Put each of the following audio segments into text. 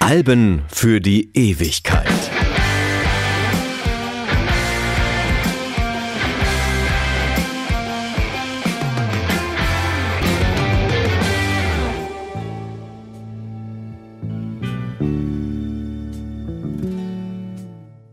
Alben für die Ewigkeit.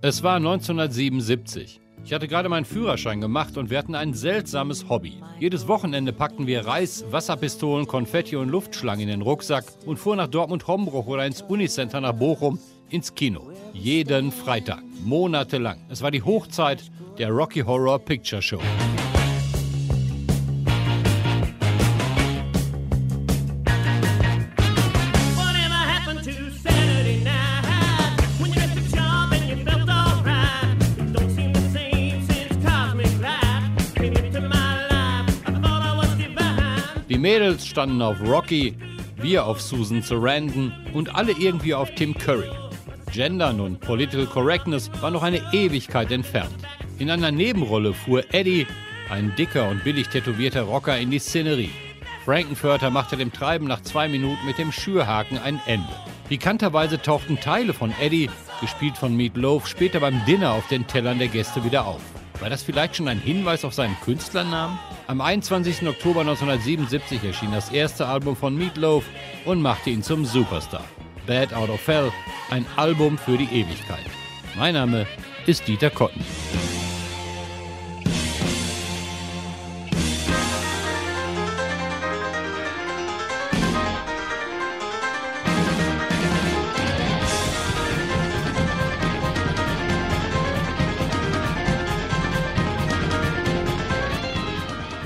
Es war 1977. Ich hatte gerade meinen Führerschein gemacht und wir hatten ein seltsames Hobby. Jedes Wochenende packten wir Reis, Wasserpistolen, Konfetti und Luftschlangen in den Rucksack und fuhren nach Dortmund-Hombruch oder ins Unicenter nach Bochum ins Kino. Jeden Freitag, monatelang. Es war die Hochzeit der Rocky Horror Picture Show. Standen auf Rocky, wir auf Susan Sarandon und alle irgendwie auf Tim Curry. Gendern und Political Correctness war noch eine Ewigkeit entfernt. In einer Nebenrolle fuhr Eddie, ein dicker und billig tätowierter Rocker, in die Szenerie. Frankenfurter machte dem Treiben nach zwei Minuten mit dem Schürhaken ein Ende. Pikanterweise tauchten Teile von Eddie, gespielt von Meat Loaf, später beim Dinner auf den Tellern der Gäste wieder auf. War das vielleicht schon ein Hinweis auf seinen Künstlernamen? Am 21. Oktober 1977 erschien das erste Album von Meatloaf und machte ihn zum Superstar. Bad Out of Hell, ein Album für die Ewigkeit. Mein Name ist Dieter Kotten.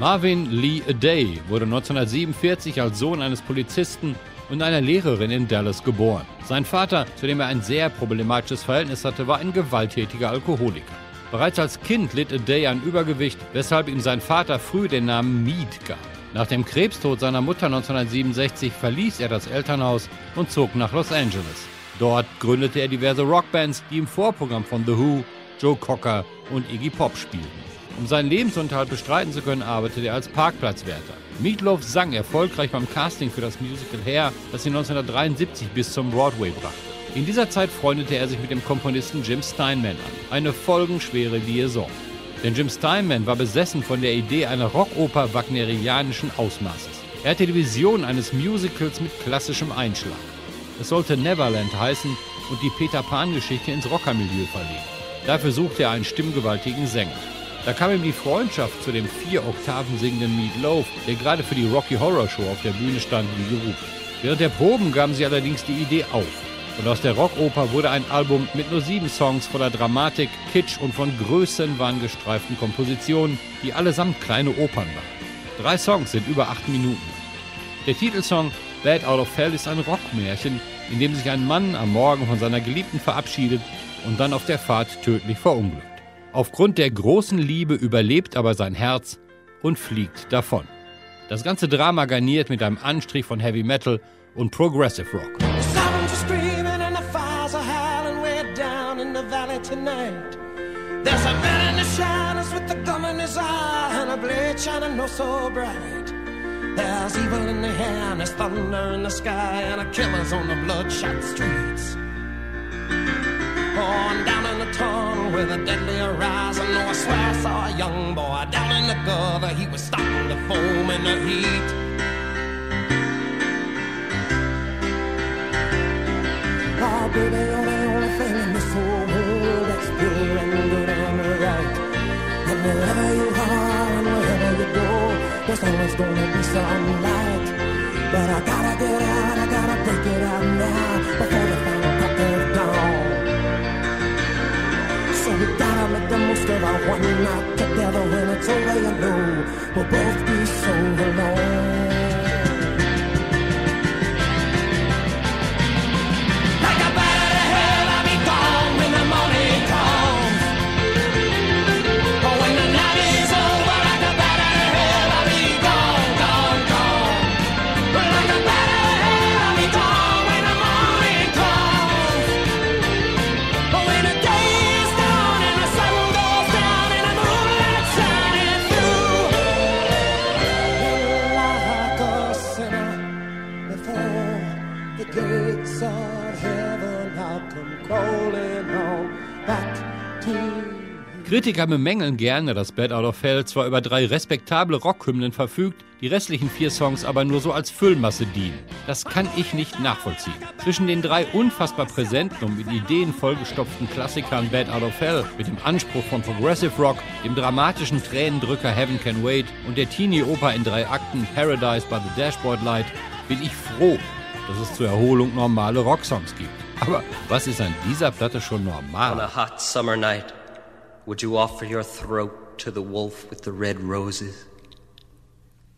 Marvin Lee Day wurde 1947 als Sohn eines Polizisten und einer Lehrerin in Dallas geboren. Sein Vater, zu dem er ein sehr problematisches Verhältnis hatte, war ein gewalttätiger Alkoholiker. Bereits als Kind litt Day an Übergewicht, weshalb ihm sein Vater früh den Namen Mead gab. Nach dem Krebstod seiner Mutter 1967 verließ er das Elternhaus und zog nach Los Angeles. Dort gründete er diverse Rockbands, die im Vorprogramm von The Who, Joe Cocker und Iggy Pop spielten. Um seinen Lebensunterhalt bestreiten zu können, arbeitete er als Parkplatzwärter. Meatloaf sang erfolgreich beim Casting für das Musical Hair, das ihn 1973 bis zum Broadway brachte. In dieser Zeit freundete er sich mit dem Komponisten Jim Steinman an. Eine folgenschwere Liaison. Denn Jim Steinman war besessen von der Idee einer Rockoper wagnerianischen Ausmaßes. Er hatte die Vision eines Musicals mit klassischem Einschlag. Es sollte Neverland heißen und die Peter Pan-Geschichte ins Rockermilieu verlegen. Dafür suchte er einen stimmgewaltigen Sänger. Da kam ihm die Freundschaft zu dem vier Oktaven singenden Meat Loaf, der gerade für die Rocky Horror Show auf der Bühne stand, wie gerufen. Während der Proben gaben sie allerdings die Idee auf. Und aus der Rockoper wurde ein Album mit nur sieben Songs voller Dramatik, Kitsch und von Größenwahn gestreiften Kompositionen, die allesamt kleine Opern waren. Drei Songs sind über acht Minuten. Der Titelsong Bad Out of Hell ist ein Rockmärchen, in dem sich ein Mann am Morgen von seiner Geliebten verabschiedet und dann auf der Fahrt tödlich verunglückt. Aufgrund der großen Liebe überlebt aber sein Herz und fliegt davon. Das ganze Drama garniert mit einem Anstrich von Heavy Metal und Progressive Rock. Bright. There's evil in the air and there's thunder in the sky and a killer's on the bloodshot streets. With a deadly horizon. Oh, I swear I saw a young boy down in the gutter. He was starting to foam in the heat. Oh, baby, you're the only thing in this whole world that's pure and good and right. And wherever you are and wherever you go, there's always gonna be some light. But I gotta get out, I gotta break it out now before the final make the most of our one night together when it's over, you know we'll both be so alone. Kritiker bemängeln gerne, dass Bad Out of Hell zwar über drei respektable Rockhymnen verfügt, die restlichen vier Songs aber nur so als Füllmasse dienen. Das kann ich nicht nachvollziehen. Zwischen den drei unfassbar präsenten und mit Ideen vollgestopften Klassikern Bad Out of Hell, mit dem Anspruch von Progressive Rock, dem dramatischen Tränendrücker Heaven Can Wait und der Teenie-Oper in drei Akten Paradise by the Dashboard Light, bin ich froh, dass es zur Erholung normale Rocksongs gibt. Aber was ist an dieser Platte schon normal? On a hot summer night. Would you offer your throat to the wolf with the red roses?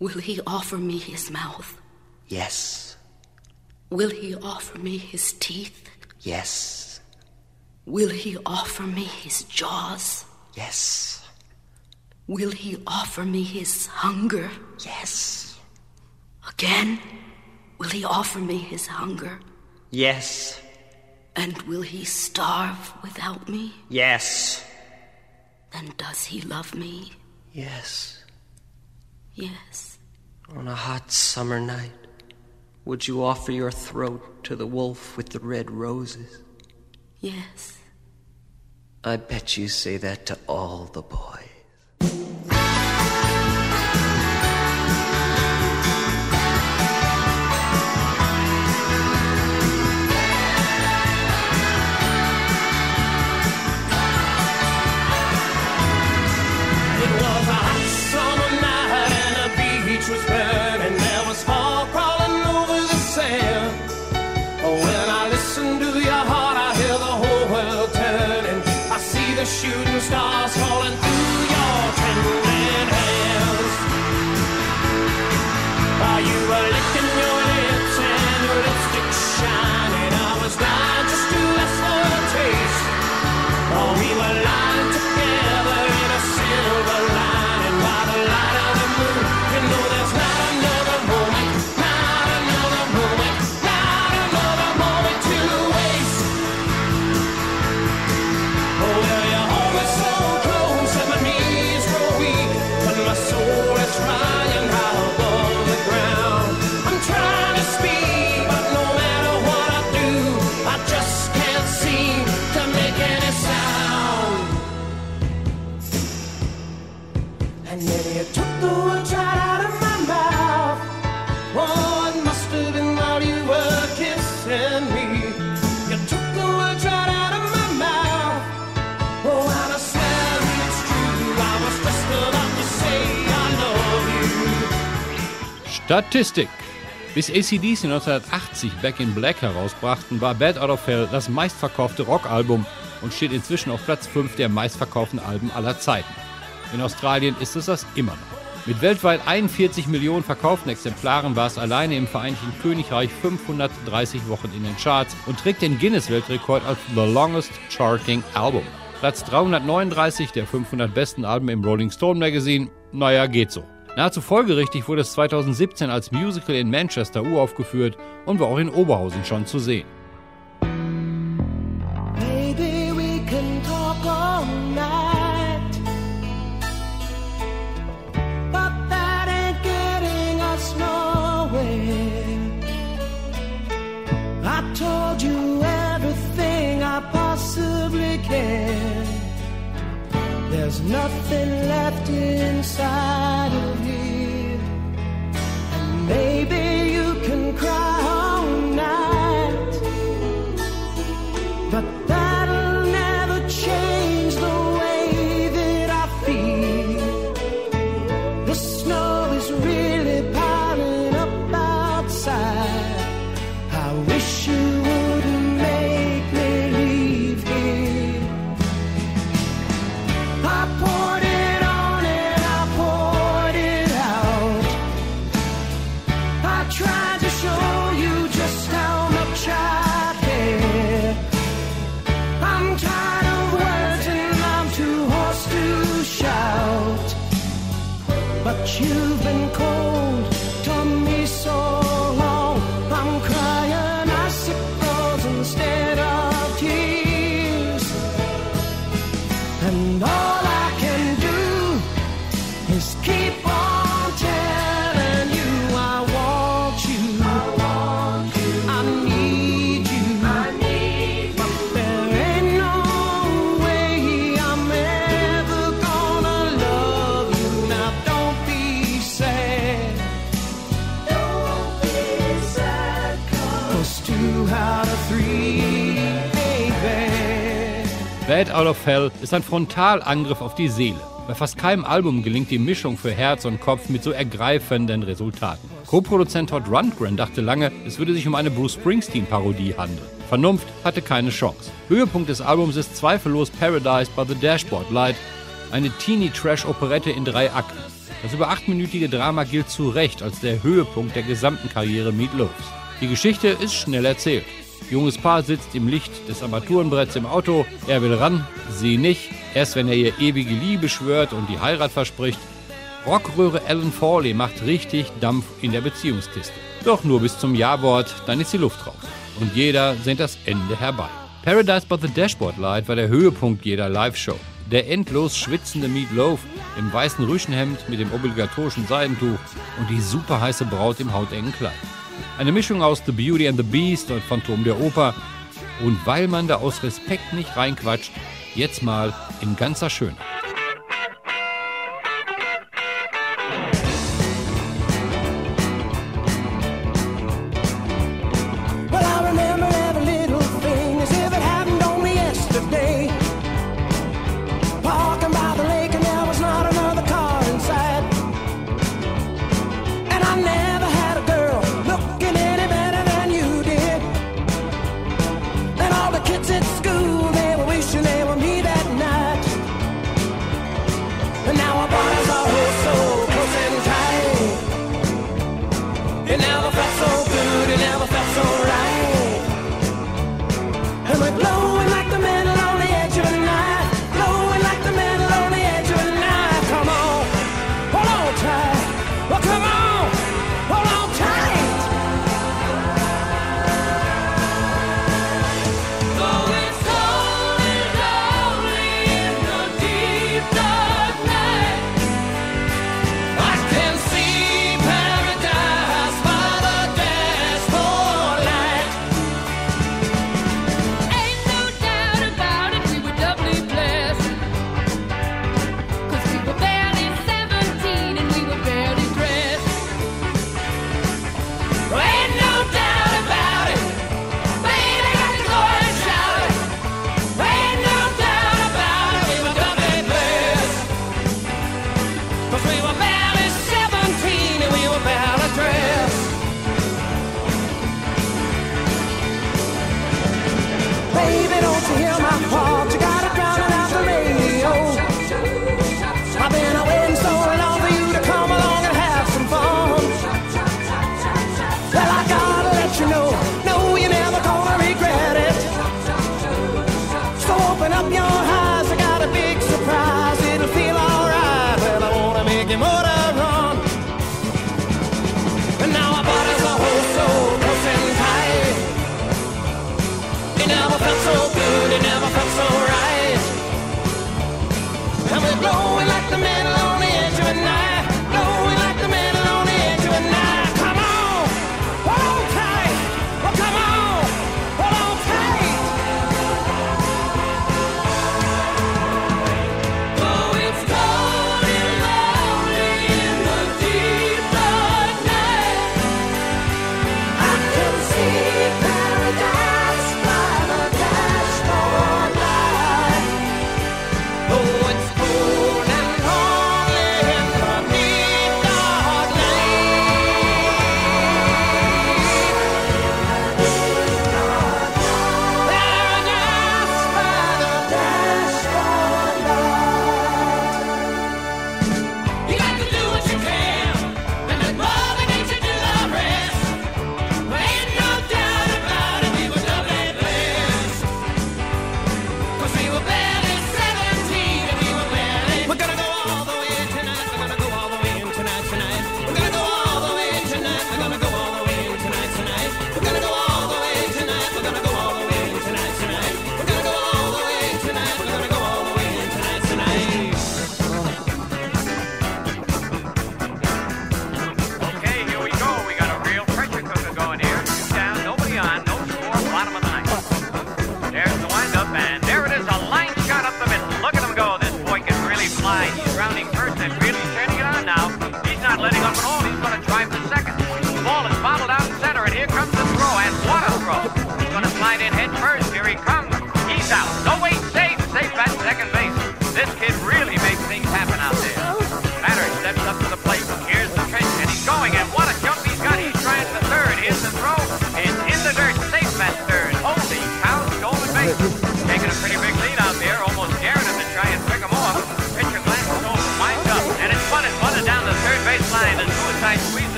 Will he offer me his mouth? Yes. Will he offer me his teeth? Yes. Will he offer me his jaws? Yes. Will he offer me his hunger? Yes. Again? Will he offer me his hunger? Yes. And will he starve without me? Yes. Then does he love me? Yes. Yes. On a hot summer night, would you offer your throat to the wolf with the red roses? Yes. I bet you say that to all the boys. Statistik. Bis ACDC 1980 Back in Black herausbrachten, war Bad Out of Hell das meistverkaufte Rockalbum und steht inzwischen auf Platz 5 der meistverkauften Alben aller Zeiten. In Australien ist es das immer noch. Mit weltweit 41 Millionen verkauften Exemplaren war es alleine im Vereinigten Königreich 530 Wochen in den Charts und trägt den Guinness-Weltrekord als The Longest Charting Album. Platz 339 der 500 besten Alben im Rolling Stone Magazine, naja, geht so. Nahezu folgerichtig wurde es 2017 als Musical in Manchester uraufgeführt und war auch in Oberhausen schon zu sehen. Maybe we can talk you've been Bad Out of Hell ist ein Frontalangriff auf die Seele. Bei fast keinem Album gelingt die Mischung für Herz und Kopf mit so ergreifenden Resultaten. Co-Produzent Todd Rundgren dachte lange, es würde sich um eine Bruce Springsteen-Parodie handeln. Vernunft hatte keine Chance. Höhepunkt des Albums ist zweifellos Paradise by the Dashboard Light, eine Teeny-Trash-Operette in drei Akten. Das über achtminütige Drama gilt zu Recht als der Höhepunkt der gesamten Karriere Meat Loafs. Die Geschichte ist schnell erzählt. Junges Paar sitzt im Licht des Armaturenbretts im Auto. Er will ran, sie nicht. Erst wenn er ihr ewige Liebe schwört und die Heirat verspricht. Rockröhre Alan Fawley macht richtig Dampf in der Beziehungskiste. Doch nur bis zum Ja-Wort, dann ist die Luft raus. Und jeder sehnt das Ende herbei. Paradise by the Dashboard Light war der Höhepunkt jeder Live-Show. Der endlos schwitzende Meat Loaf im weißen Rüschenhemd mit dem obligatorischen Seidentuch und die superheiße Braut im hautengen Kleid. Eine Mischung aus The Beauty and the Beast und Phantom der Oper. Und weil man da aus Respekt nicht reinquatscht, jetzt mal in ganzer Schönheit.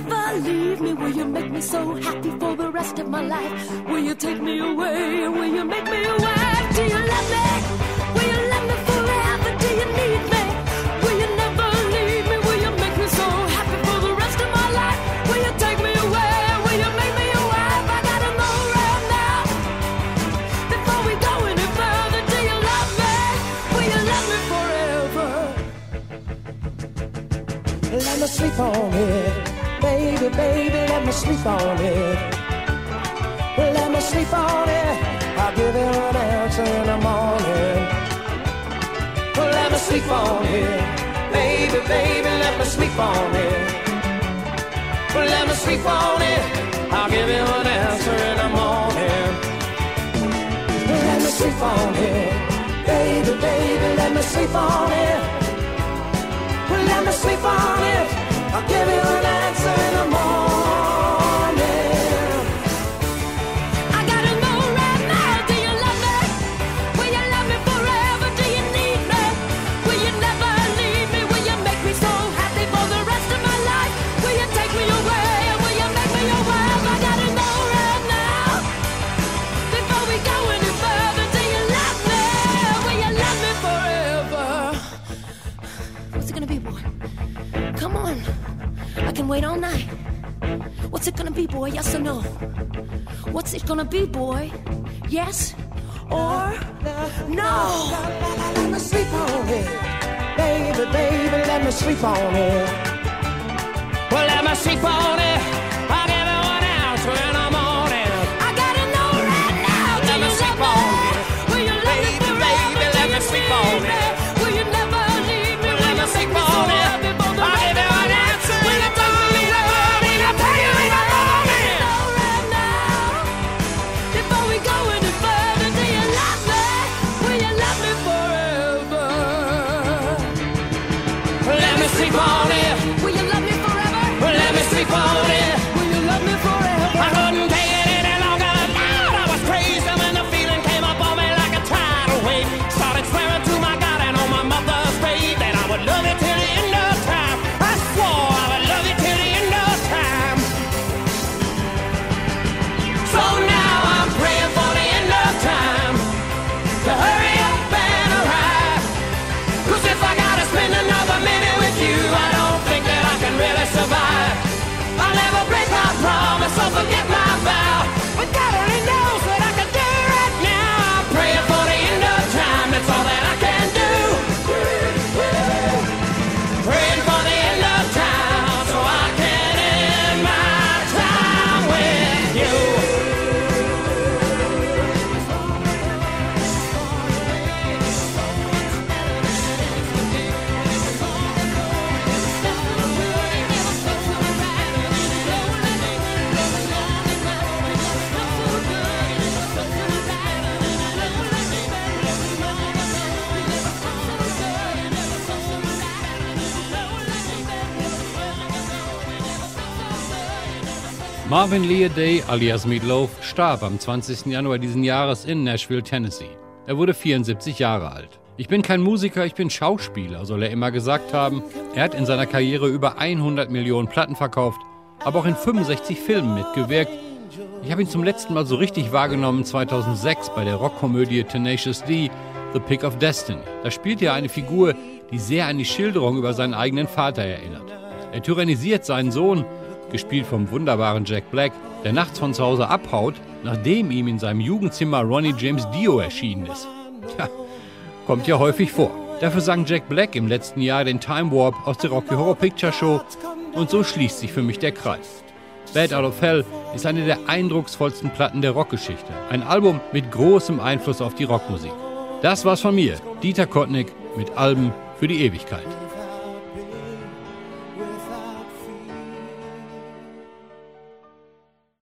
Never leave me? Will you make me so happy for the rest of my life? Will you take me away? Will you make me wife? Do you love me? Will you love me forever? Do you need me? Will you never leave me? Will you make me so happy for the rest of my life? Will you take me away? Will you make me your wife? I gotta know right now. Before we go any further, do you love me? Will you love me forever? Let me sleep on it. Baby, let me sleep on it. Let me sleep on it. I'll give you an answer in the morning. Let me sleep on it. Baby, baby, let me sleep on it. Let me sleep on it. I'll give you an answer in the morning. Let me sleep on it. Baby, baby, let me sleep on it. Let me sleep on it. I'll give you an answer boy? Yes or no? What's it gonna be, boy? Yes or no? Let me sleep on it. Baby, baby, let me sleep on it. Well, let me sleep on it. Marvin Leaday alias Meatloaf starb am 20. Januar diesen Jahres in Nashville, Tennessee. Er wurde 74 Jahre alt. Ich bin kein Musiker, ich bin Schauspieler, soll er immer gesagt haben. Er hat in seiner Karriere über 100 Millionen Platten verkauft, aber auch in 65 Filmen mitgewirkt. Ich habe ihn zum letzten Mal so richtig wahrgenommen 2006 bei der Rockkomödie Tenacious D, The Pick of Destiny. Da spielt er eine Figur, die sehr an die Schilderung über seinen eigenen Vater erinnert. Er tyrannisiert seinen Sohn, gespielt vom wunderbaren Jack Black, der nachts von zu Hause abhaut, nachdem ihm in seinem Jugendzimmer Ronnie James Dio erschienen ist. Tja, kommt ja häufig vor. Dafür sang Jack Black im letzten Jahr den Time Warp aus der Rocky Horror Picture Show und so schließt sich für mich der Kreis. Bad Out of Hell ist eine der eindrucksvollsten Platten der Rockgeschichte. Ein Album mit großem Einfluss auf die Rockmusik. Das war's von mir, Dieter Kottnick mit Alben für die Ewigkeit.